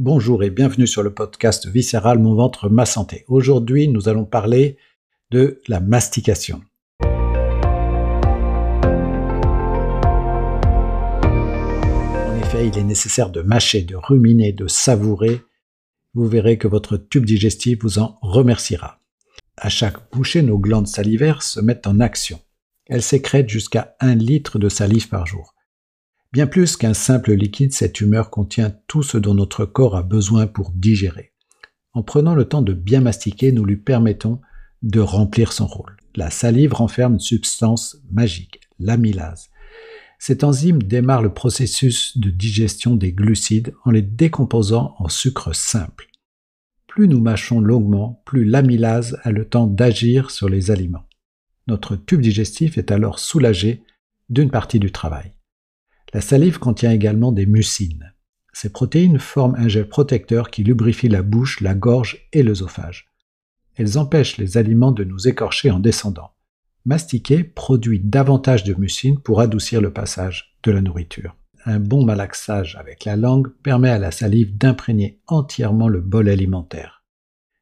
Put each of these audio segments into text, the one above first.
Bonjour et bienvenue sur le podcast Viscéral Mon ventre, ma santé. Aujourd'hui, nous allons parler de la mastication. En effet, il est nécessaire de mâcher, de ruminer, de savourer. Vous verrez que votre tube digestif vous en remerciera. À chaque bouchée, nos glandes salivaires se mettent en action. Elles sécrètent jusqu'à 1 litre de salive par jour. Bien plus qu'un simple liquide, cette humeur contient tout ce dont notre corps a besoin pour digérer. En prenant le temps de bien mastiquer, nous lui permettons de remplir son rôle. La salive renferme une substance magique, l'amylase. Cette enzyme démarre le processus de digestion des glucides en les décomposant en sucre simple. Plus nous mâchons longuement, plus l'amylase a le temps d'agir sur les aliments. Notre tube digestif est alors soulagé d'une partie du travail. La salive contient également des mucines. Ces protéines forment un gel protecteur qui lubrifie la bouche, la gorge et l'œsophage. Elles empêchent les aliments de nous écorcher en descendant. Mastiquer produit davantage de mucines pour adoucir le passage de la nourriture. Un bon malaxage avec la langue permet à la salive d'imprégner entièrement le bol alimentaire.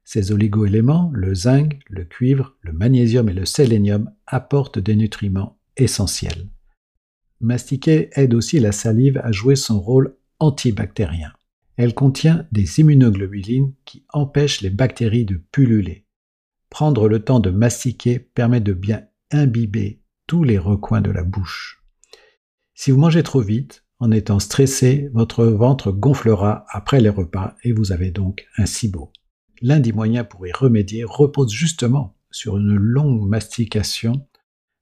Ces oligoéléments, le zinc, le cuivre, le magnésium et le sélénium apportent des nutriments essentiels. Mastiquer aide aussi la salive à jouer son rôle antibactérien. Elle contient des immunoglobulines qui empêchent les bactéries de pulluler. Prendre le temps de mastiquer permet de bien imbiber tous les recoins de la bouche. Si vous mangez trop vite, en étant stressé, votre ventre gonflera après les repas et vous avez donc un SIBO. L'un des moyens pour y remédier repose justement sur une longue mastication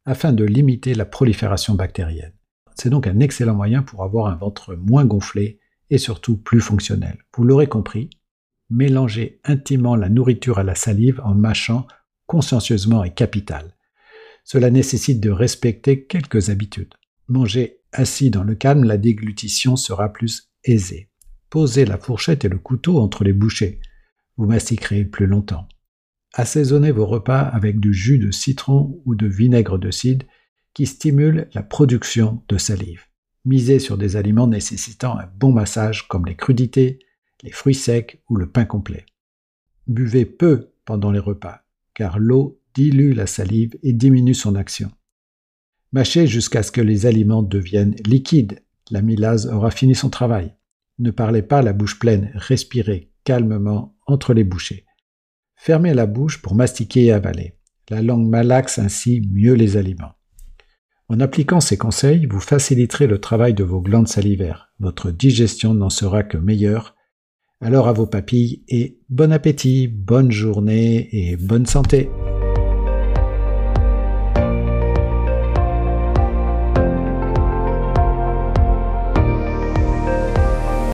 afin de limiter la prolifération bactérienne. C'est donc un excellent moyen pour avoir un ventre moins gonflé et surtout plus fonctionnel. Vous l'aurez compris, mélanger intimement la nourriture à la salive en mâchant consciencieusement est capital. Cela nécessite de respecter quelques habitudes. Manger assis dans le calme, la déglutition sera plus aisée. Posez la fourchette et le couteau entre les bouchées. Vous mastiquerez plus longtemps. Assaisonnez vos repas avec du jus de citron ou de vinaigre de cidre qui stimule la production de salive. Misez sur des aliments nécessitant un bon massage comme les crudités, les fruits secs ou le pain complet. Buvez peu pendant les repas, car l'eau dilue la salive et diminue son action. Mâchez jusqu'à ce que les aliments deviennent liquides. L'amylase aura fini son travail. Ne parlez pas la bouche pleine, respirez calmement entre les bouchées. Fermez la bouche pour mastiquer et avaler. La langue malaxe ainsi mieux les aliments. En appliquant ces conseils, vous faciliterez le travail de vos glandes salivaires. Votre digestion n'en sera que meilleure. Alors à vos papilles et bon appétit, bonne journée et bonne santé.